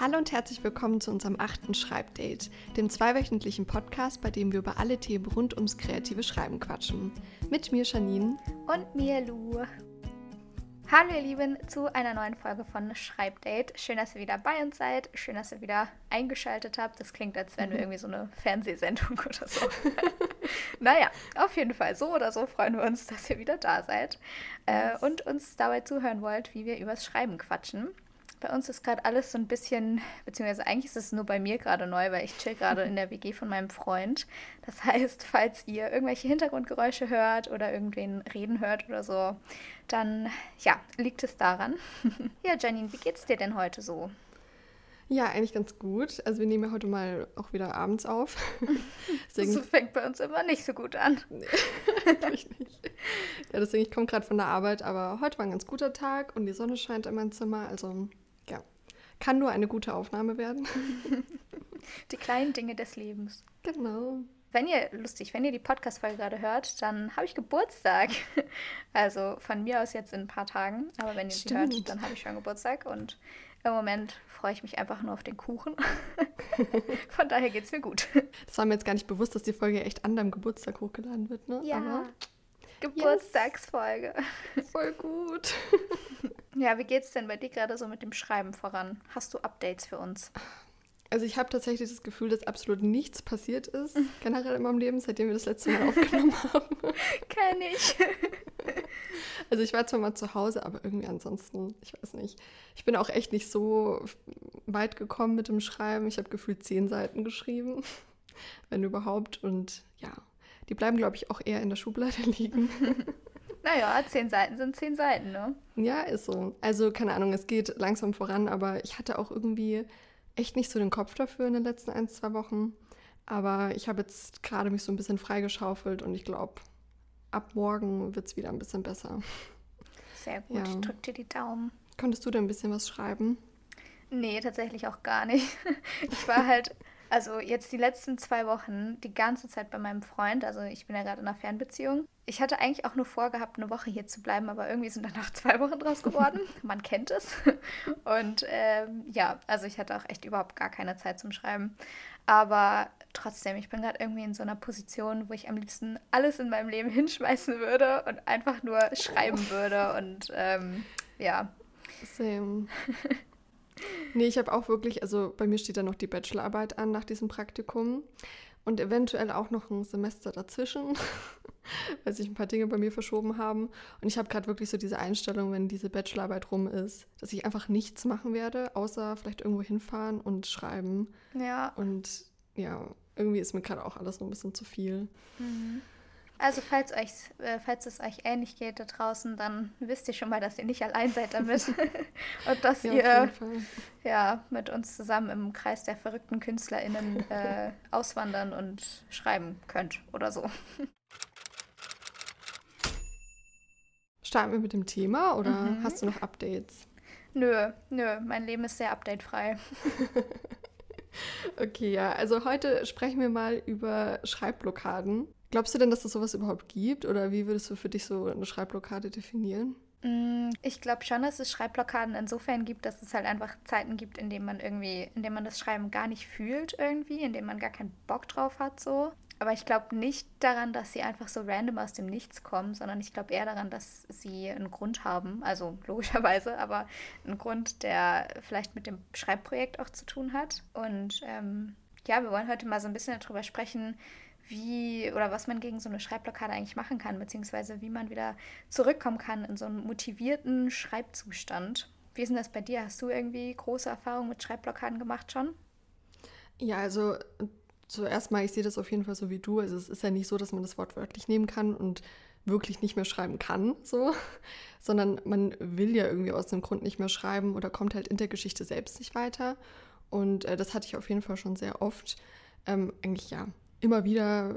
Hallo und herzlich willkommen zu unserem achten Schreibdate, dem zweiwöchentlichen Podcast, bei dem wir über alle Themen rund ums kreative Schreiben quatschen. Mit mir Janine und mir Lu. Hallo ihr Lieben zu einer neuen Folge von Schreibdate. Schön, dass ihr wieder bei uns seid. Schön, dass ihr wieder eingeschaltet habt. Das klingt, als wären wir irgendwie so eine Fernsehsendung oder so. naja, auf jeden Fall so oder so freuen wir uns, dass ihr wieder da seid äh, und uns dabei zuhören wollt, wie wir übers Schreiben quatschen. Bei uns ist gerade alles so ein bisschen, beziehungsweise eigentlich ist es nur bei mir gerade neu, weil ich chill gerade in der WG von meinem Freund. Das heißt, falls ihr irgendwelche Hintergrundgeräusche hört oder irgendwen reden hört oder so, dann ja, liegt es daran. ja, Janine, wie geht's dir denn heute so? Ja, eigentlich ganz gut. Also wir nehmen ja heute mal auch wieder abends auf. deswegen das fängt bei uns immer nicht so gut an. Nee, nicht. Ja, deswegen, ich komme gerade von der Arbeit, aber heute war ein ganz guter Tag und die Sonne scheint in mein Zimmer. Also kann nur eine gute Aufnahme werden. Die kleinen Dinge des Lebens. Genau. Wenn ihr, lustig, wenn ihr die Podcast-Folge gerade hört, dann habe ich Geburtstag. Also von mir aus jetzt in ein paar Tagen. Aber wenn ihr sie hört, dann habe ich schon Geburtstag. Und im Moment freue ich mich einfach nur auf den Kuchen. Von daher geht es mir gut. Das war mir jetzt gar nicht bewusst, dass die Folge echt an deinem Geburtstag hochgeladen wird, ne? Ja. Aber Geburtstagsfolge. Yes. Voll gut. Ja, wie geht's denn bei dir gerade so mit dem Schreiben voran? Hast du Updates für uns? Also ich habe tatsächlich das Gefühl, dass absolut nichts passiert ist, generell in meinem Leben, seitdem wir das letzte Mal aufgenommen haben. Kenn ich. Also ich war zwar mal zu Hause, aber irgendwie ansonsten, ich weiß nicht. Ich bin auch echt nicht so weit gekommen mit dem Schreiben. Ich habe gefühlt zehn Seiten geschrieben, wenn überhaupt. Und ja, die bleiben, glaube ich, auch eher in der Schublade liegen. Naja, zehn Seiten sind zehn Seiten, ne? Ja, ist so. Also, keine Ahnung, es geht langsam voran, aber ich hatte auch irgendwie echt nicht so den Kopf dafür in den letzten ein, zwei Wochen. Aber ich habe jetzt gerade mich so ein bisschen freigeschaufelt und ich glaube, ab morgen wird es wieder ein bisschen besser. Sehr gut, ja. ich drück dir die Daumen. Konntest du denn ein bisschen was schreiben? Nee, tatsächlich auch gar nicht. Ich war halt also jetzt die letzten zwei Wochen die ganze Zeit bei meinem Freund. Also ich bin ja gerade in einer Fernbeziehung. Ich hatte eigentlich auch nur vorgehabt, eine Woche hier zu bleiben, aber irgendwie sind danach zwei Wochen draus geworden. Man kennt es. Und ähm, ja, also ich hatte auch echt überhaupt gar keine Zeit zum Schreiben. Aber trotzdem, ich bin gerade irgendwie in so einer Position, wo ich am liebsten alles in meinem Leben hinschmeißen würde und einfach nur schreiben würde. Und ähm, ja. Same. Nee, ich habe auch wirklich, also bei mir steht da noch die Bachelorarbeit an nach diesem Praktikum und eventuell auch noch ein Semester dazwischen, weil sich ein paar Dinge bei mir verschoben haben. Und ich habe gerade wirklich so diese Einstellung, wenn diese Bachelorarbeit rum ist, dass ich einfach nichts machen werde, außer vielleicht irgendwo hinfahren und schreiben. Ja. Und ja, irgendwie ist mir gerade auch alles so ein bisschen zu viel. Mhm. Also falls, euch, äh, falls es euch ähnlich geht da draußen, dann wisst ihr schon mal, dass ihr nicht allein seid damit. und dass ja, ihr ja, mit uns zusammen im Kreis der verrückten KünstlerInnen äh, auswandern und schreiben könnt oder so. Starten wir mit dem Thema oder mhm. hast du noch Updates? Nö, nö, mein Leben ist sehr updatefrei. okay, ja, also heute sprechen wir mal über Schreibblockaden. Glaubst du denn, dass es sowas überhaupt gibt? Oder wie würdest du für dich so eine Schreibblockade definieren? Mm, ich glaube schon, dass es Schreibblockaden insofern gibt, dass es halt einfach Zeiten gibt, in denen man irgendwie, in denen man das Schreiben gar nicht fühlt irgendwie, in denen man gar keinen Bock drauf hat so. Aber ich glaube nicht daran, dass sie einfach so random aus dem Nichts kommen, sondern ich glaube eher daran, dass sie einen Grund haben, also logischerweise, aber einen Grund, der vielleicht mit dem Schreibprojekt auch zu tun hat. Und ähm, ja, wir wollen heute mal so ein bisschen darüber sprechen, wie oder was man gegen so eine Schreibblockade eigentlich machen kann, beziehungsweise wie man wieder zurückkommen kann in so einen motivierten Schreibzustand. Wie ist denn das bei dir? Hast du irgendwie große Erfahrungen mit Schreibblockaden gemacht schon? Ja, also zuerst mal, ich sehe das auf jeden Fall so wie du. Also es ist ja nicht so, dass man das Wort wörtlich nehmen kann und wirklich nicht mehr schreiben kann, so, sondern man will ja irgendwie aus dem Grund nicht mehr schreiben oder kommt halt in der Geschichte selbst nicht weiter. Und äh, das hatte ich auf jeden Fall schon sehr oft. Ähm, eigentlich ja, immer wieder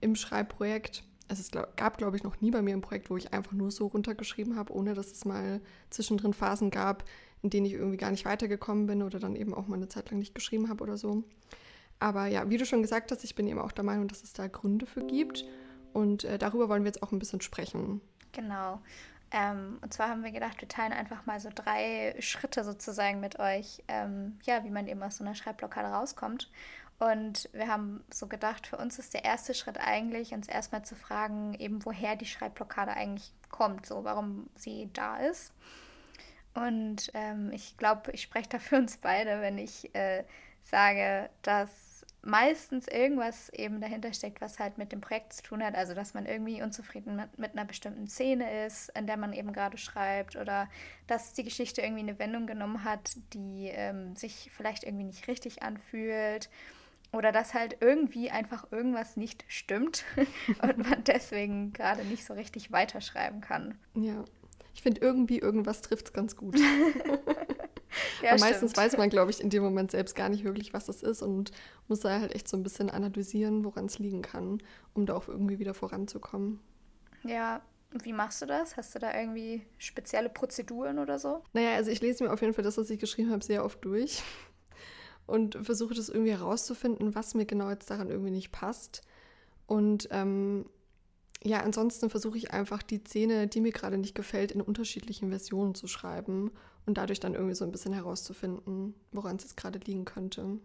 im Schreibprojekt. Also es gab, glaube ich, noch nie bei mir ein Projekt, wo ich einfach nur so runtergeschrieben habe, ohne dass es mal zwischendrin Phasen gab, in denen ich irgendwie gar nicht weitergekommen bin oder dann eben auch mal eine Zeit lang nicht geschrieben habe oder so. Aber ja, wie du schon gesagt hast, ich bin eben auch der Meinung, dass es da Gründe für gibt. Und äh, darüber wollen wir jetzt auch ein bisschen sprechen. Genau. Ähm, und zwar haben wir gedacht, wir teilen einfach mal so drei Schritte sozusagen mit euch, ähm, ja, wie man eben aus so einer Schreibblockade rauskommt. Und wir haben so gedacht, für uns ist der erste Schritt eigentlich, uns erstmal zu fragen, eben woher die Schreibblockade eigentlich kommt, so warum sie da ist. Und ähm, ich glaube, ich spreche da für uns beide, wenn ich äh, sage, dass meistens irgendwas eben dahinter steckt, was halt mit dem Projekt zu tun hat. Also, dass man irgendwie unzufrieden mit, mit einer bestimmten Szene ist, in der man eben gerade schreibt, oder dass die Geschichte irgendwie eine Wendung genommen hat, die ähm, sich vielleicht irgendwie nicht richtig anfühlt. Oder dass halt irgendwie einfach irgendwas nicht stimmt und man deswegen gerade nicht so richtig weiterschreiben kann. Ja, ich finde irgendwie irgendwas trifft es ganz gut. ja, meistens weiß man, glaube ich, in dem Moment selbst gar nicht wirklich, was das ist und muss da halt echt so ein bisschen analysieren, woran es liegen kann, um da auch irgendwie wieder voranzukommen. Ja, wie machst du das? Hast du da irgendwie spezielle Prozeduren oder so? Naja, also ich lese mir auf jeden Fall das, was ich geschrieben habe, sehr oft durch und versuche das irgendwie herauszufinden, was mir genau jetzt daran irgendwie nicht passt. Und ähm, ja, ansonsten versuche ich einfach die Szene, die mir gerade nicht gefällt, in unterschiedlichen Versionen zu schreiben und dadurch dann irgendwie so ein bisschen herauszufinden, woran es jetzt gerade liegen könnte.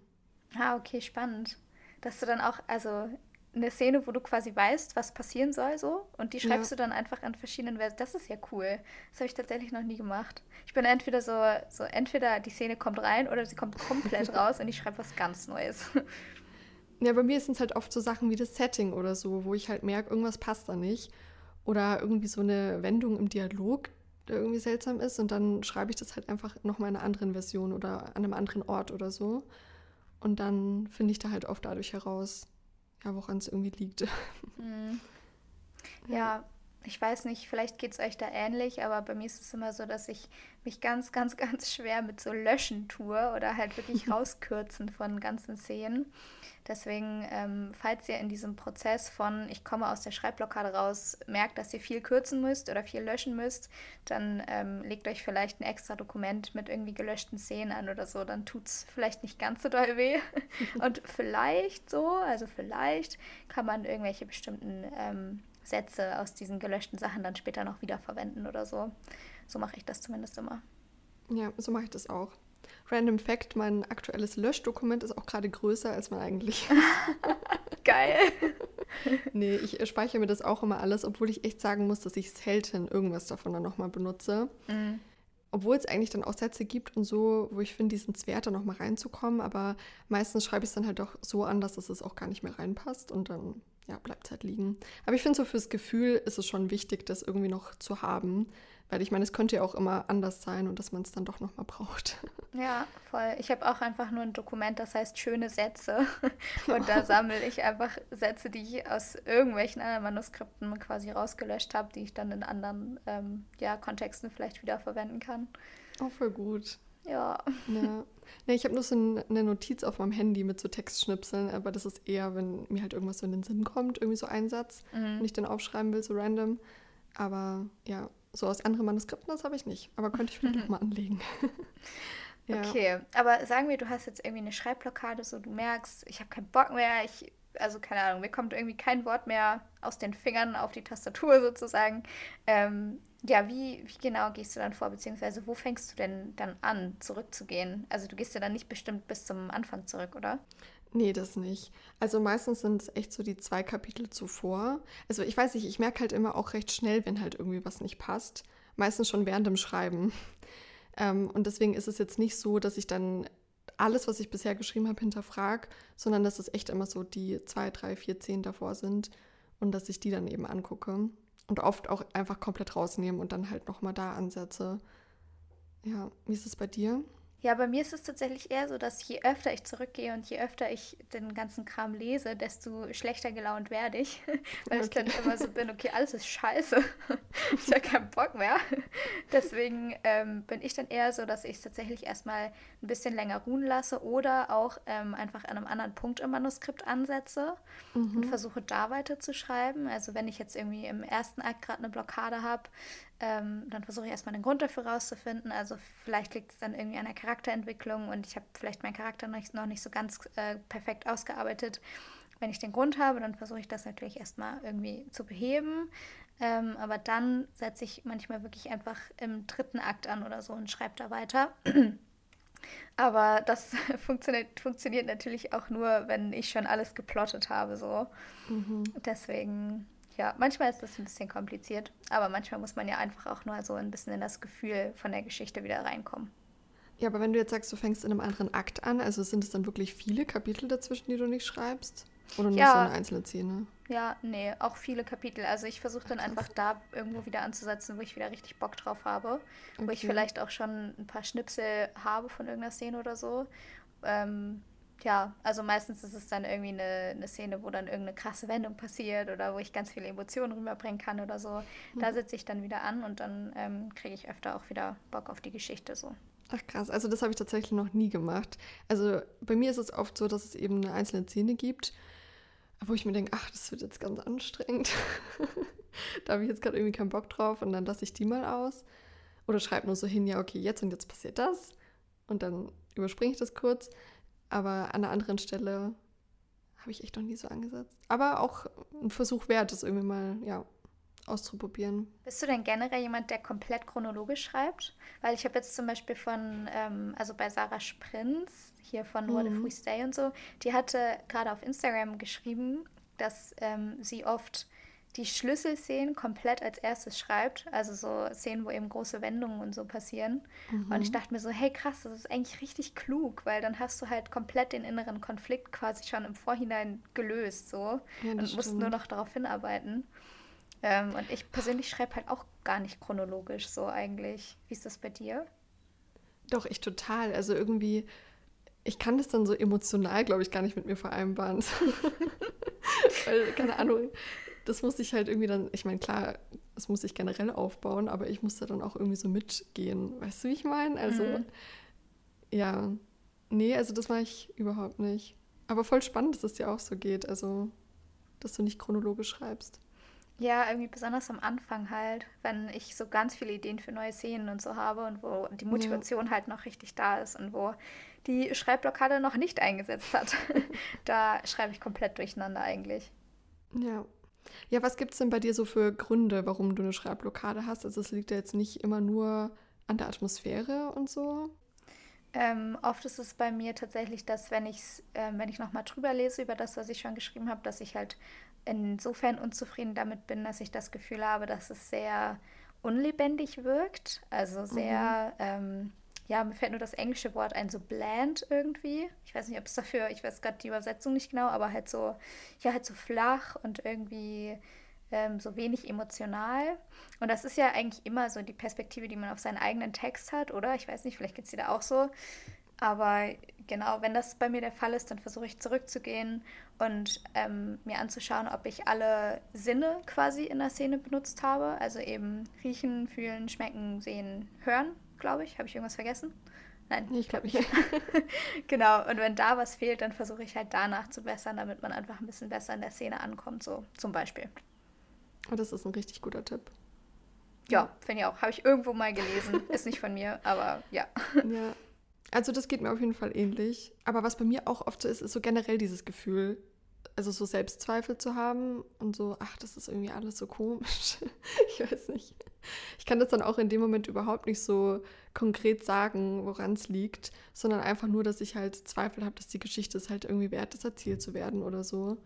Ah, okay, spannend. Dass du dann auch, also eine Szene, wo du quasi weißt, was passieren soll, so, und die schreibst ja. du dann einfach in verschiedenen Versionen. Das ist ja cool. Das habe ich tatsächlich noch nie gemacht. Ich bin entweder so, so, entweder die Szene kommt rein oder sie kommt komplett raus und ich schreibe was ganz Neues. Ja, bei mir sind es halt oft so Sachen wie das Setting oder so, wo ich halt merke, irgendwas passt da nicht. Oder irgendwie so eine Wendung im Dialog, der irgendwie seltsam ist. Und dann schreibe ich das halt einfach nochmal in einer anderen Version oder an einem anderen Ort oder so. Und dann finde ich da halt oft dadurch heraus, ja, woran es irgendwie liegt. Mhm. Ja, ich weiß nicht, vielleicht geht es euch da ähnlich, aber bei mir ist es immer so, dass ich mich ganz, ganz, ganz schwer mit so Löschen tue oder halt wirklich rauskürzen von ganzen Szenen. Deswegen, ähm, falls ihr in diesem Prozess von ich komme aus der Schreibblockade raus, merkt, dass ihr viel kürzen müsst oder viel löschen müsst, dann ähm, legt euch vielleicht ein extra Dokument mit irgendwie gelöschten Szenen an oder so. Dann tut es vielleicht nicht ganz so doll weh. Und vielleicht so, also vielleicht kann man irgendwelche bestimmten ähm, Sätze aus diesen gelöschten Sachen dann später noch wiederverwenden oder so. So mache ich das zumindest immer. Ja, so mache ich das auch. Random Fact: Mein aktuelles Löschdokument ist auch gerade größer, als man eigentlich ist. Geil. nee, ich speichere mir das auch immer alles, obwohl ich echt sagen muss, dass ich selten irgendwas davon dann nochmal benutze. Mhm. Obwohl es eigentlich dann auch Sätze gibt und so, wo ich finde, die sind es wert, da nochmal reinzukommen. Aber meistens schreibe ich es dann halt auch so an, dass es auch gar nicht mehr reinpasst und dann ja, bleibt halt liegen. Aber ich finde so fürs Gefühl ist es schon wichtig, das irgendwie noch zu haben, weil ich meine, es könnte ja auch immer anders sein und dass man es dann doch nochmal braucht. Ja, voll. Ich habe auch einfach nur ein Dokument, das heißt schöne Sätze. Und da sammle ich einfach Sätze, die ich aus irgendwelchen anderen Manuskripten quasi rausgelöscht habe, die ich dann in anderen ähm, ja, Kontexten vielleicht wieder verwenden kann. Oh, voll gut. Ja. ja. Nee, ich habe nur so eine Notiz auf meinem Handy mit so Textschnipseln, aber das ist eher, wenn mir halt irgendwas so in den Sinn kommt, irgendwie so ein Satz, mhm. und ich dann aufschreiben will, so random. Aber ja, so aus anderen Manuskripten, das habe ich nicht. Aber könnte ich vielleicht mhm. nochmal anlegen. ja. Okay, aber sagen wir, du hast jetzt irgendwie eine Schreibblockade, so du merkst, ich habe keinen Bock mehr, ich, also keine Ahnung, mir kommt irgendwie kein Wort mehr aus den Fingern auf die Tastatur sozusagen. Ähm, ja, wie, wie genau gehst du dann vor, beziehungsweise wo fängst du denn dann an, zurückzugehen? Also du gehst ja dann nicht bestimmt bis zum Anfang zurück, oder? Nee, das nicht. Also meistens sind es echt so die zwei Kapitel zuvor. Also ich weiß nicht, ich merke halt immer auch recht schnell, wenn halt irgendwie was nicht passt. Meistens schon während dem Schreiben. Ähm, und deswegen ist es jetzt nicht so, dass ich dann alles, was ich bisher geschrieben habe, hinterfrage, sondern dass es echt immer so die zwei, drei, vier, zehn davor sind und dass ich die dann eben angucke. Und oft auch einfach komplett rausnehme und dann halt nochmal da ansetze. Ja, wie ist es bei dir? Ja, bei mir ist es tatsächlich eher so, dass je öfter ich zurückgehe und je öfter ich den ganzen Kram lese, desto schlechter gelaunt werde ich. Weil okay. ich dann immer so bin, okay, alles ist scheiße. ich habe keinen Bock mehr. Deswegen ähm, bin ich dann eher so, dass ich es tatsächlich erstmal ein bisschen länger ruhen lasse oder auch ähm, einfach an einem anderen Punkt im Manuskript ansetze mhm. und versuche da weiter zu schreiben. Also wenn ich jetzt irgendwie im ersten Akt gerade eine Blockade habe, ähm, dann versuche ich erstmal den Grund dafür rauszufinden. Also vielleicht liegt es dann irgendwie an der Charakterentwicklung und ich habe vielleicht meinen Charakter noch nicht, noch nicht so ganz äh, perfekt ausgearbeitet. Wenn ich den Grund habe, dann versuche ich das natürlich erstmal irgendwie zu beheben. Ähm, aber dann setze ich manchmal wirklich einfach im dritten Akt an oder so und schreibe da weiter. aber das funktioniert, funktioniert natürlich auch nur, wenn ich schon alles geplottet habe. So. Mhm. Deswegen, ja, manchmal ist das ein bisschen kompliziert, aber manchmal muss man ja einfach auch nur so ein bisschen in das Gefühl von der Geschichte wieder reinkommen. Ja, aber wenn du jetzt sagst, du fängst in einem anderen Akt an, also sind es dann wirklich viele Kapitel dazwischen, die du nicht schreibst? Oder nur ja. so eine einzelne Szene? Ja, nee, auch viele Kapitel. Also ich versuche dann einfach da irgendwo wieder anzusetzen, wo ich wieder richtig Bock drauf habe. Okay. Wo ich vielleicht auch schon ein paar Schnipsel habe von irgendeiner Szene oder so. Ähm, ja, also meistens ist es dann irgendwie eine, eine Szene, wo dann irgendeine krasse Wendung passiert oder wo ich ganz viele Emotionen rüberbringen kann oder so. Da mhm. sitze ich dann wieder an und dann ähm, kriege ich öfter auch wieder Bock auf die Geschichte so. Ach krass, also das habe ich tatsächlich noch nie gemacht. Also bei mir ist es oft so, dass es eben eine einzelne Szene gibt wo ich mir denke, ach, das wird jetzt ganz anstrengend. da habe ich jetzt gerade irgendwie keinen Bock drauf und dann lasse ich die mal aus. Oder schreibe nur so hin, ja, okay, jetzt und jetzt passiert das. Und dann überspringe ich das kurz. Aber an einer anderen Stelle habe ich echt noch nie so angesetzt. Aber auch ein Versuch wert, das irgendwie mal, ja, auszuprobieren. Bist du denn generell jemand, der komplett chronologisch schreibt? Weil ich habe jetzt zum Beispiel von, ähm, also bei Sarah Sprinz, hier von mhm. What If We Stay und so, die hatte gerade auf Instagram geschrieben, dass ähm, sie oft die Schlüsselszenen komplett als erstes schreibt. Also so Szenen, wo eben große Wendungen und so passieren. Mhm. Und ich dachte mir so, hey krass, das ist eigentlich richtig klug, weil dann hast du halt komplett den inneren Konflikt quasi schon im Vorhinein gelöst so ja, und musst nur noch darauf hinarbeiten. Ähm, und ich persönlich schreibe halt auch gar nicht chronologisch so eigentlich. Wie ist das bei dir? Doch, ich total. Also irgendwie, ich kann das dann so emotional, glaube ich, gar nicht mit mir vereinbaren. Weil, keine Ahnung, das muss ich halt irgendwie dann, ich meine, klar, das muss ich generell aufbauen, aber ich muss da dann auch irgendwie so mitgehen. Weißt du, wie ich meine? Also, mhm. ja, nee, also das mache ich überhaupt nicht. Aber voll spannend, dass es dir auch so geht, also, dass du nicht chronologisch schreibst. Ja, irgendwie besonders am Anfang halt, wenn ich so ganz viele Ideen für neue Szenen und so habe und wo die Motivation ja. halt noch richtig da ist und wo die Schreibblockade noch nicht eingesetzt hat. da schreibe ich komplett durcheinander eigentlich. Ja. Ja, was gibt es denn bei dir so für Gründe, warum du eine Schreibblockade hast? Also es liegt ja jetzt nicht immer nur an der Atmosphäre und so. Ähm, oft ist es bei mir tatsächlich, dass wenn, ich's, äh, wenn ich nochmal drüber lese über das, was ich schon geschrieben habe, dass ich halt insofern unzufrieden damit bin, dass ich das Gefühl habe, dass es sehr unlebendig wirkt. Also sehr, mhm. ähm, ja, mir fällt nur das englische Wort ein, so bland irgendwie. Ich weiß nicht, ob es dafür, ich weiß gerade die Übersetzung nicht genau, aber halt so, ja, halt so flach und irgendwie ähm, so wenig emotional. Und das ist ja eigentlich immer so die Perspektive, die man auf seinen eigenen Text hat, oder? Ich weiß nicht, vielleicht geht es dir da auch so. Aber genau, wenn das bei mir der Fall ist, dann versuche ich zurückzugehen und ähm, mir anzuschauen, ob ich alle Sinne quasi in der Szene benutzt habe. Also eben riechen, fühlen, schmecken, sehen, hören, glaube ich. Habe ich irgendwas vergessen? Nein, ich glaube nicht. genau, und wenn da was fehlt, dann versuche ich halt danach zu bessern, damit man einfach ein bisschen besser in der Szene ankommt, so zum Beispiel. Oh, das ist ein richtig guter Tipp. Ja, finde ich auch. Habe ich irgendwo mal gelesen. ist nicht von mir, aber ja. Ja, also das geht mir auf jeden Fall ähnlich. Aber was bei mir auch oft so ist, ist so generell dieses Gefühl, also so Selbstzweifel zu haben und so, ach, das ist irgendwie alles so komisch. ich weiß nicht. Ich kann das dann auch in dem Moment überhaupt nicht so konkret sagen, woran es liegt, sondern einfach nur, dass ich halt Zweifel habe, dass die Geschichte es halt irgendwie wert ist, erzählt zu werden oder so.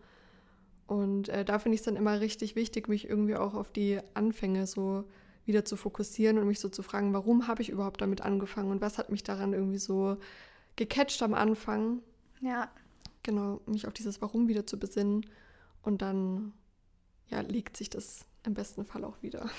Und äh, da finde ich es dann immer richtig wichtig, mich irgendwie auch auf die Anfänge so wieder zu fokussieren und mich so zu fragen, warum habe ich überhaupt damit angefangen und was hat mich daran irgendwie so gecatcht am Anfang. Ja. Genau, mich auf dieses Warum wieder zu besinnen und dann ja, legt sich das im besten Fall auch wieder.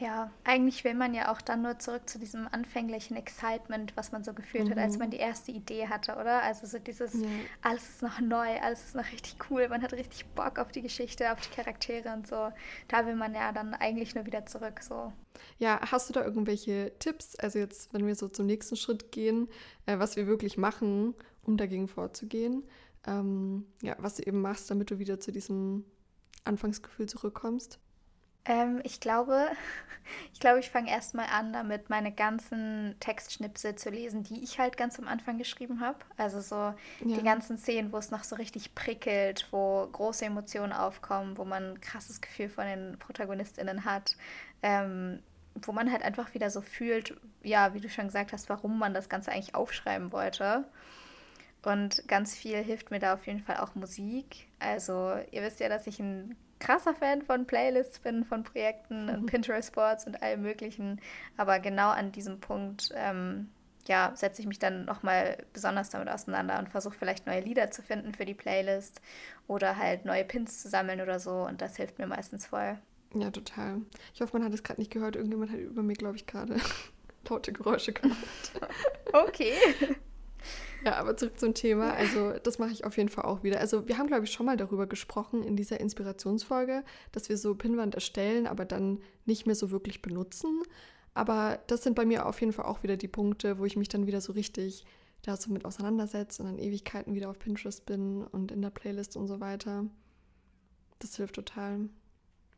Ja, eigentlich will man ja auch dann nur zurück zu diesem anfänglichen Excitement, was man so gefühlt mhm. hat, als mhm. man die erste Idee hatte, oder? Also so dieses, ja. alles ist noch neu, alles ist noch richtig cool, man hat richtig Bock auf die Geschichte, auf die Charaktere und so. Da will man ja dann eigentlich nur wieder zurück, so. Ja, hast du da irgendwelche Tipps, also jetzt, wenn wir so zum nächsten Schritt gehen, äh, was wir wirklich machen, um dagegen vorzugehen? Ähm, ja, was du eben machst, damit du wieder zu diesem Anfangsgefühl zurückkommst? Ähm, ich glaube, ich glaube, ich fange erstmal an, damit meine ganzen Textschnipsel zu lesen, die ich halt ganz am Anfang geschrieben habe. Also so ja. die ganzen Szenen, wo es noch so richtig prickelt, wo große Emotionen aufkommen, wo man ein krasses Gefühl von den ProtagonistInnen hat. Ähm, wo man halt einfach wieder so fühlt, ja, wie du schon gesagt hast, warum man das Ganze eigentlich aufschreiben wollte. Und ganz viel hilft mir da auf jeden Fall auch Musik. Also ihr wisst ja, dass ich ein krasser Fan von Playlists bin, von Projekten und mhm. Pinterest-Boards und allem Möglichen. Aber genau an diesem Punkt, ähm, ja, setze ich mich dann nochmal besonders damit auseinander und versuche vielleicht neue Lieder zu finden für die Playlist oder halt neue Pins zu sammeln oder so. Und das hilft mir meistens voll. Ja, total. Ich hoffe, man hat es gerade nicht gehört. Irgendjemand hat über mir, glaube ich, gerade laute Geräusche gemacht. okay. Ja, aber zurück zum Thema. Also, das mache ich auf jeden Fall auch wieder. Also, wir haben, glaube ich, schon mal darüber gesprochen in dieser Inspirationsfolge, dass wir so Pinnwand erstellen, aber dann nicht mehr so wirklich benutzen. Aber das sind bei mir auf jeden Fall auch wieder die Punkte, wo ich mich dann wieder so richtig da so mit auseinandersetze und dann Ewigkeiten wieder auf Pinterest bin und in der Playlist und so weiter. Das hilft total.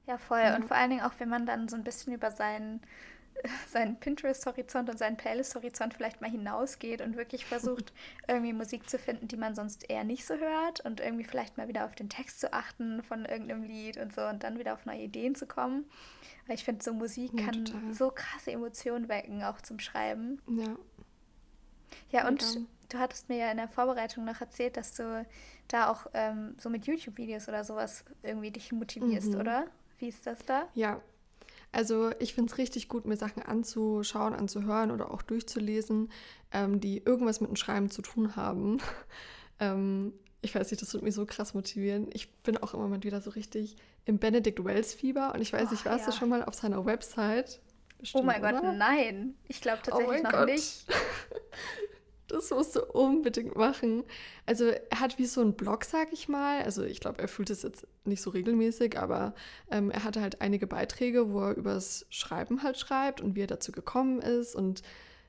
Ja, voll. Ja. Und vor allen Dingen auch, wenn man dann so ein bisschen über seinen seinen Pinterest-Horizont und seinen Playlist-Horizont vielleicht mal hinausgeht und wirklich versucht, irgendwie Musik zu finden, die man sonst eher nicht so hört und irgendwie vielleicht mal wieder auf den Text zu achten von irgendeinem Lied und so und dann wieder auf neue Ideen zu kommen. Weil ich finde, so Musik ja, kann total. so krasse Emotionen wecken, auch zum Schreiben. Ja. Ja, und ja. du hattest mir ja in der Vorbereitung noch erzählt, dass du da auch ähm, so mit YouTube-Videos oder sowas irgendwie dich motivierst, mhm. oder? Wie ist das da? Ja, also ich finde es richtig gut, mir Sachen anzuschauen, anzuhören oder auch durchzulesen, ähm, die irgendwas mit dem Schreiben zu tun haben. ähm, ich weiß nicht, das wird mich so krass motivieren. Ich bin auch immer mal wieder so richtig im Benedict Wells-Fieber und ich weiß nicht, oh, warst ja. du schon mal auf seiner Website? Bestimmt, oh mein oder? Gott, nein. Ich glaube oh tatsächlich oh noch Gott. nicht. Das musst du unbedingt machen. Also er hat wie so einen Blog, sag ich mal. Also ich glaube, er fühlt es jetzt nicht so regelmäßig, aber ähm, er hatte halt einige Beiträge, wo er übers Schreiben halt schreibt und wie er dazu gekommen ist und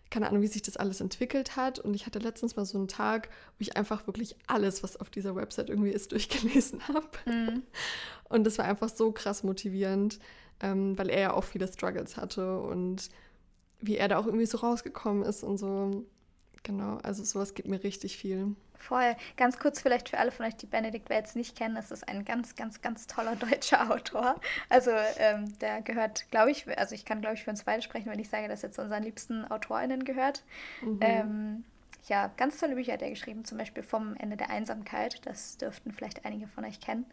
keine Ahnung, wie sich das alles entwickelt hat. Und ich hatte letztens mal so einen Tag, wo ich einfach wirklich alles, was auf dieser Website irgendwie ist, durchgelesen habe. Mhm. Und das war einfach so krass motivierend, ähm, weil er ja auch viele Struggles hatte und wie er da auch irgendwie so rausgekommen ist und so. Genau, also sowas gibt mir richtig viel. Voll. Ganz kurz vielleicht für alle von euch, die Benedikt Wells nicht kennen, das ist ein ganz, ganz, ganz toller deutscher Autor. Also ähm, der gehört, glaube ich, also ich kann, glaube ich, für uns beide sprechen, wenn ich sage, dass er zu unseren liebsten AutorInnen gehört. Mhm. Ähm, ja, ganz tolle Bücher hat er geschrieben, zum Beispiel Vom Ende der Einsamkeit. Das dürften vielleicht einige von euch kennen.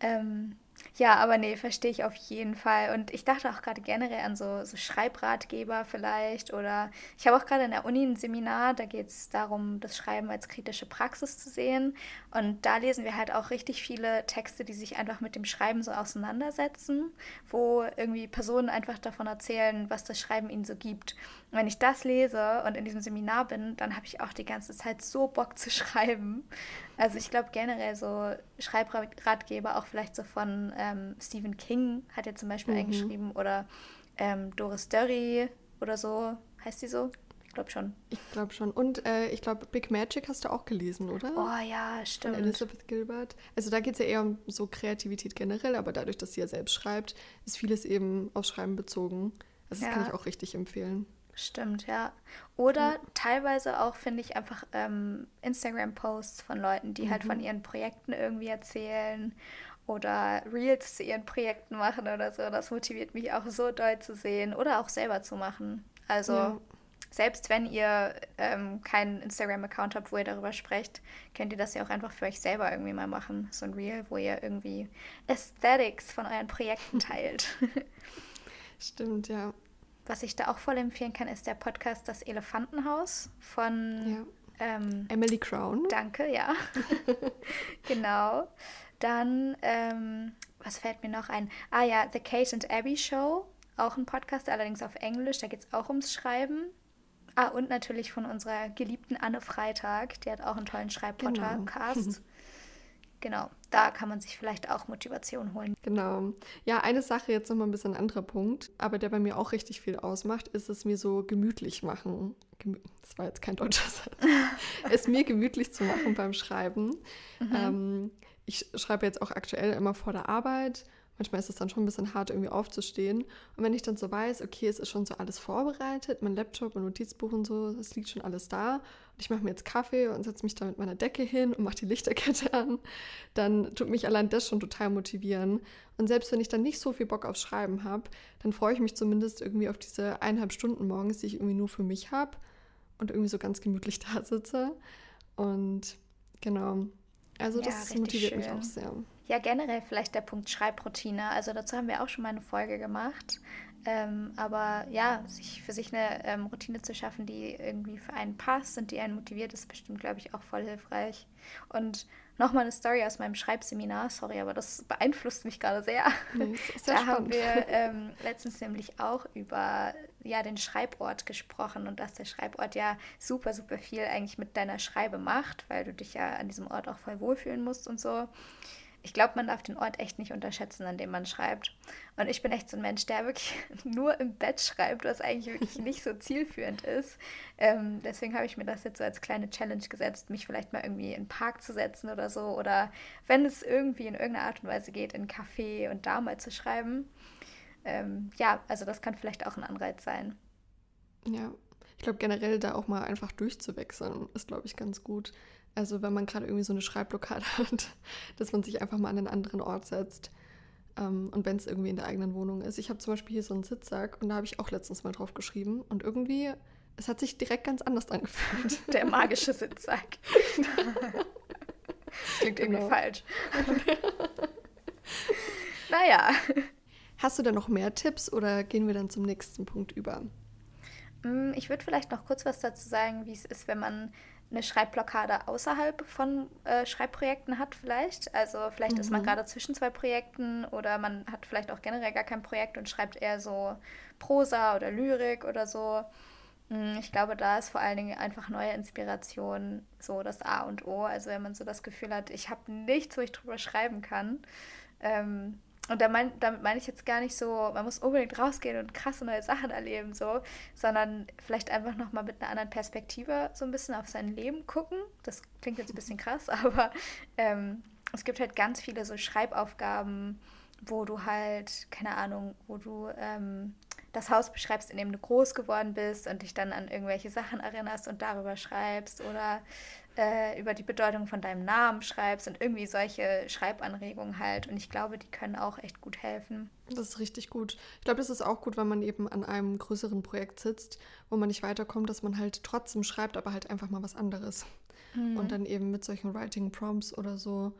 Ähm, ja, aber nee, verstehe ich auf jeden Fall. Und ich dachte auch gerade generell an so, so Schreibratgeber vielleicht. Oder ich habe auch gerade in der Uni ein Seminar, da geht es darum, das Schreiben als kritische Praxis zu sehen. Und da lesen wir halt auch richtig viele Texte, die sich einfach mit dem Schreiben so auseinandersetzen, wo irgendwie Personen einfach davon erzählen, was das Schreiben ihnen so gibt. Und wenn ich das lese und in diesem Seminar bin, dann habe ich auch die ganze Zeit so Bock zu schreiben. Also ich glaube generell so Schreibratgeber, auch vielleicht so von ähm, Stephen King hat ja zum Beispiel mhm. eingeschrieben oder ähm, Doris Durry oder so, heißt die so? Ich glaube schon. Ich glaube schon. Und äh, ich glaube, Big Magic hast du auch gelesen, oder? Oh ja, stimmt. Von Elizabeth Gilbert. Also da geht es ja eher um so Kreativität generell, aber dadurch, dass sie ja selbst schreibt, ist vieles eben aufs Schreiben bezogen. Also das ja. kann ich auch richtig empfehlen. Stimmt, ja. Oder ja. teilweise auch, finde ich, einfach ähm, Instagram-Posts von Leuten, die mhm. halt von mhm. ihren Projekten irgendwie erzählen oder Reels zu ihren Projekten machen oder so. Das motiviert mich auch so doll zu sehen oder auch selber zu machen. Also ja. selbst wenn ihr ähm, keinen Instagram-Account habt, wo ihr darüber sprecht, könnt ihr das ja auch einfach für euch selber irgendwie mal machen. So ein Reel, wo ihr irgendwie Aesthetics von euren Projekten teilt. Stimmt, ja. Was ich da auch voll empfehlen kann, ist der Podcast Das Elefantenhaus von ja. ähm, Emily Crown. Danke, ja. genau. Dann, ähm, was fällt mir noch ein? Ah ja, The Kate and Abby Show, auch ein Podcast, allerdings auf Englisch. Da geht es auch ums Schreiben. Ah, und natürlich von unserer geliebten Anne Freitag. Die hat auch einen tollen Schreibpodcast. Genau. genau, da kann man sich vielleicht auch Motivation holen. Genau. Ja, eine Sache jetzt nochmal ein bisschen ein anderer Punkt, aber der bei mir auch richtig viel ausmacht, ist es mir so gemütlich machen. das war jetzt kein deutscher Satz. es mir gemütlich zu machen beim Schreiben. Mhm. Ähm, ich schreibe jetzt auch aktuell immer vor der Arbeit. Manchmal ist es dann schon ein bisschen hart, irgendwie aufzustehen. Und wenn ich dann so weiß, okay, es ist schon so alles vorbereitet, mein Laptop, mein Notizbuch und so, es liegt schon alles da. Und ich mache mir jetzt Kaffee und setze mich da mit meiner Decke hin und mache die Lichterkette an, dann tut mich allein das schon total motivieren. Und selbst wenn ich dann nicht so viel Bock aufs Schreiben habe, dann freue ich mich zumindest irgendwie auf diese eineinhalb Stunden morgens, die ich irgendwie nur für mich habe und irgendwie so ganz gemütlich da sitze. Und genau, also das ja, motiviert schön. mich auch sehr. Ja, generell vielleicht der Punkt Schreibroutine. Also dazu haben wir auch schon mal eine Folge gemacht. Ähm, aber ja, sich für sich eine ähm, Routine zu schaffen, die irgendwie für einen passt und die einen motiviert, ist bestimmt, glaube ich, auch voll hilfreich. Und nochmal eine Story aus meinem Schreibseminar, sorry, aber das beeinflusst mich gerade sehr. Nee, da spannend. haben wir ähm, letztens nämlich auch über ja, den Schreibort gesprochen und dass der Schreibort ja super, super viel eigentlich mit deiner Schreibe macht, weil du dich ja an diesem Ort auch voll wohlfühlen musst und so ich glaube, man darf den Ort echt nicht unterschätzen, an dem man schreibt. Und ich bin echt so ein Mensch, der wirklich nur im Bett schreibt, was eigentlich wirklich nicht so zielführend ist. Ähm, deswegen habe ich mir das jetzt so als kleine Challenge gesetzt, mich vielleicht mal irgendwie in den Park zu setzen oder so. Oder wenn es irgendwie in irgendeiner Art und Weise geht, in einen Café und da mal zu schreiben. Ähm, ja, also das kann vielleicht auch ein Anreiz sein. Ja, ich glaube generell da auch mal einfach durchzuwechseln, ist, glaube ich, ganz gut. Also wenn man gerade irgendwie so eine Schreibblockade hat, dass man sich einfach mal an einen anderen Ort setzt. Ähm, und wenn es irgendwie in der eigenen Wohnung ist. Ich habe zum Beispiel hier so einen Sitzsack und da habe ich auch letztens mal drauf geschrieben. Und irgendwie, es hat sich direkt ganz anders angefühlt. Der magische Sitzsack. klingt genau. irgendwie falsch. naja. Hast du da noch mehr Tipps oder gehen wir dann zum nächsten Punkt über? Mm, ich würde vielleicht noch kurz was dazu sagen, wie es ist, wenn man eine Schreibblockade außerhalb von äh, Schreibprojekten hat vielleicht. Also vielleicht mhm. ist man mhm. gerade zwischen zwei Projekten oder man hat vielleicht auch generell gar kein Projekt und schreibt eher so Prosa oder Lyrik oder so. Mm, ich glaube, da ist vor allen Dingen einfach neue Inspiration so das A und O. Also wenn man so das Gefühl hat, ich habe nichts, wo ich drüber schreiben kann. Ähm, und damit meine ich jetzt gar nicht so, man muss unbedingt rausgehen und krasse neue Sachen erleben, so, sondern vielleicht einfach nochmal mit einer anderen Perspektive so ein bisschen auf sein Leben gucken. Das klingt jetzt ein bisschen krass, aber ähm, es gibt halt ganz viele so Schreibaufgaben, wo du halt, keine Ahnung, wo du ähm, das Haus beschreibst, in dem du groß geworden bist und dich dann an irgendwelche Sachen erinnerst und darüber schreibst oder äh, über die Bedeutung von deinem Namen schreibst und irgendwie solche Schreibanregungen halt. Und ich glaube, die können auch echt gut helfen. Das ist richtig gut. Ich glaube, das ist auch gut, wenn man eben an einem größeren Projekt sitzt, wo man nicht weiterkommt, dass man halt trotzdem schreibt, aber halt einfach mal was anderes. Mhm. Und dann eben mit solchen Writing Prompts oder so,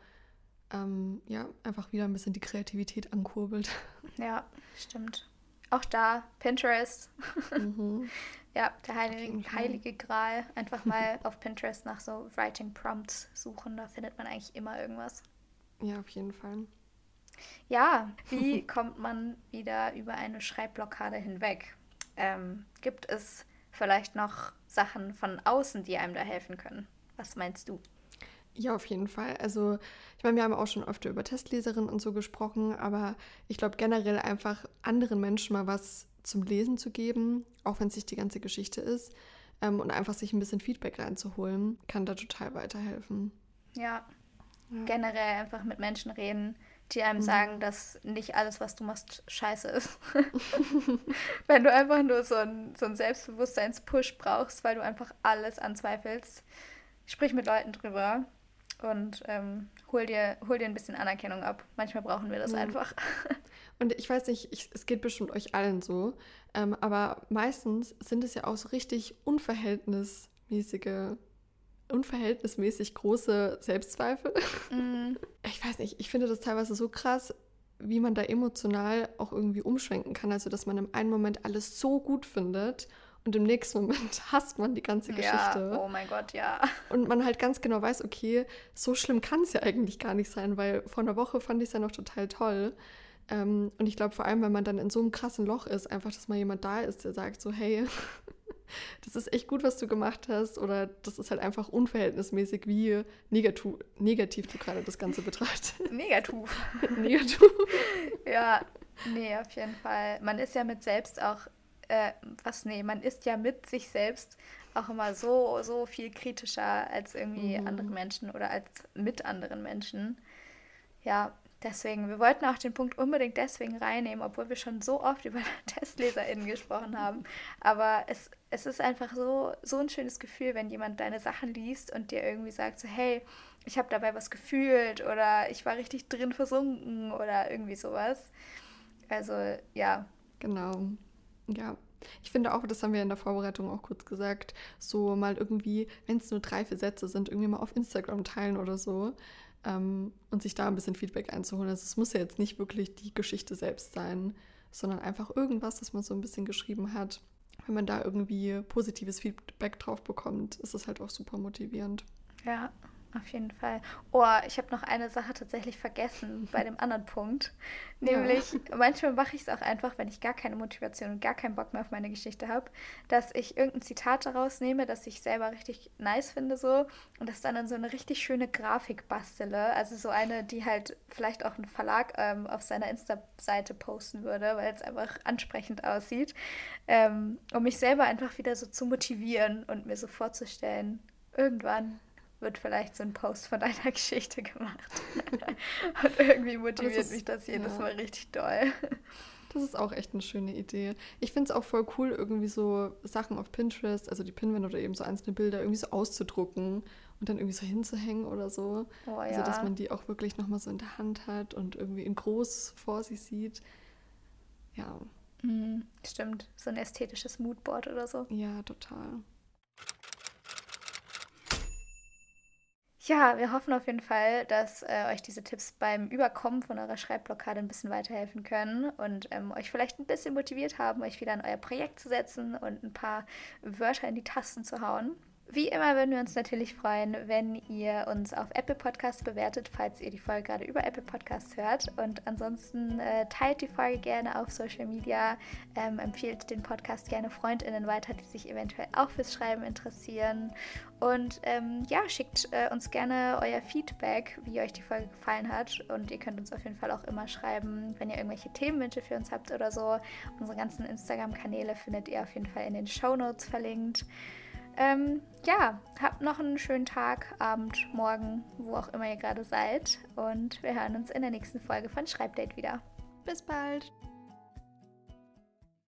ähm, ja, einfach wieder ein bisschen die Kreativität ankurbelt. Ja, stimmt. Auch da, Pinterest. Mhm. Ja, der heilige, heilige Gral. Einfach mal auf Pinterest nach so Writing Prompts suchen. Da findet man eigentlich immer irgendwas. Ja, auf jeden Fall. Ja, wie kommt man wieder über eine Schreibblockade hinweg? Ähm, gibt es vielleicht noch Sachen von außen, die einem da helfen können? Was meinst du? Ja, auf jeden Fall. Also, ich meine, wir haben auch schon öfter über Testleserinnen und so gesprochen, aber ich glaube generell einfach anderen Menschen mal was zum Lesen zu geben, auch wenn es nicht die ganze Geschichte ist, ähm, und einfach sich ein bisschen Feedback reinzuholen, kann da total weiterhelfen. Ja. ja. Generell einfach mit Menschen reden, die einem mhm. sagen, dass nicht alles, was du machst, scheiße ist. Wenn du einfach nur so einen so Selbstbewusstseinspush brauchst, weil du einfach alles anzweifelst, sprich mit Leuten drüber und ähm, hol, dir, hol dir ein bisschen Anerkennung ab. Manchmal brauchen wir das ja. einfach. Und ich weiß nicht, ich, es geht bestimmt euch allen so, ähm, aber meistens sind es ja auch so richtig unverhältnismäßige, unverhältnismäßig große Selbstzweifel. Mm. Ich weiß nicht, ich finde das teilweise so krass, wie man da emotional auch irgendwie umschwenken kann. Also, dass man im einen Moment alles so gut findet und im nächsten Moment hasst man die ganze Geschichte. Ja, oh mein Gott, ja. Und man halt ganz genau weiß, okay, so schlimm kann es ja eigentlich gar nicht sein, weil vor einer Woche fand ich es ja noch total toll. Ähm, und ich glaube vor allem, wenn man dann in so einem krassen Loch ist, einfach, dass mal jemand da ist, der sagt so, hey, das ist echt gut, was du gemacht hast. Oder das ist halt einfach unverhältnismäßig, wie negativ, negativ du gerade das Ganze betrachtest. Negativ. negativ. ja, nee, auf jeden Fall. Man ist ja mit selbst auch äh, was, nee, man ist ja mit sich selbst auch immer so, so viel kritischer als irgendwie mhm. andere Menschen oder als mit anderen Menschen. Ja, Deswegen, wir wollten auch den Punkt unbedingt deswegen reinnehmen, obwohl wir schon so oft über TestleserInnen gesprochen haben. Aber es, es ist einfach so, so ein schönes Gefühl, wenn jemand deine Sachen liest und dir irgendwie sagt, so, hey, ich habe dabei was gefühlt oder ich war richtig drin versunken oder irgendwie sowas. Also, ja. Genau. Ja, ich finde auch, das haben wir in der Vorbereitung auch kurz gesagt, so mal irgendwie, wenn es nur drei, vier Sätze sind, irgendwie mal auf Instagram teilen oder so ähm, und sich da ein bisschen Feedback einzuholen. Also es muss ja jetzt nicht wirklich die Geschichte selbst sein, sondern einfach irgendwas, das man so ein bisschen geschrieben hat. Wenn man da irgendwie positives Feedback drauf bekommt, ist es halt auch super motivierend. Ja, auf jeden Fall. Oh, ich habe noch eine Sache tatsächlich vergessen bei dem anderen Punkt. Nämlich, ja. manchmal mache ich es auch einfach, wenn ich gar keine Motivation und gar keinen Bock mehr auf meine Geschichte habe, dass ich irgendein Zitat daraus nehme, das ich selber richtig nice finde so und das dann in so eine richtig schöne Grafik bastele. Also so eine, die halt vielleicht auch ein Verlag ähm, auf seiner Insta-Seite posten würde, weil es einfach ansprechend aussieht, ähm, um mich selber einfach wieder so zu motivieren und mir so vorzustellen, irgendwann wird vielleicht so ein Post von deiner Geschichte gemacht. und irgendwie motiviert das ist, mich das jedes ja. Mal richtig doll. Das ist auch echt eine schöne Idee. Ich finde es auch voll cool, irgendwie so Sachen auf Pinterest, also die Pinwand oder eben so einzelne Bilder irgendwie so auszudrucken und dann irgendwie so hinzuhängen oder so. Oh, ja. Also, dass man die auch wirklich nochmal so in der Hand hat und irgendwie in groß vor sich sieht. Ja. Mhm, stimmt. So ein ästhetisches Moodboard oder so. Ja, total. Ja, wir hoffen auf jeden Fall, dass äh, euch diese Tipps beim Überkommen von eurer Schreibblockade ein bisschen weiterhelfen können und ähm, euch vielleicht ein bisschen motiviert haben, euch wieder an euer Projekt zu setzen und ein paar Wörter in die Tasten zu hauen. Wie immer würden wir uns natürlich freuen, wenn ihr uns auf Apple Podcasts bewertet, falls ihr die Folge gerade über Apple Podcasts hört. Und ansonsten äh, teilt die Folge gerne auf Social Media, ähm, empfiehlt den Podcast gerne FreundInnen weiter, die sich eventuell auch fürs Schreiben interessieren. Und ähm, ja, schickt äh, uns gerne euer Feedback, wie euch die Folge gefallen hat. Und ihr könnt uns auf jeden Fall auch immer schreiben, wenn ihr irgendwelche Themenwünsche für uns habt oder so. Unsere ganzen Instagram-Kanäle findet ihr auf jeden Fall in den Show Notes verlinkt. Ähm, ja, habt noch einen schönen Tag, Abend, Morgen, wo auch immer ihr gerade seid. Und wir hören uns in der nächsten Folge von Schreibdate wieder. Bis bald!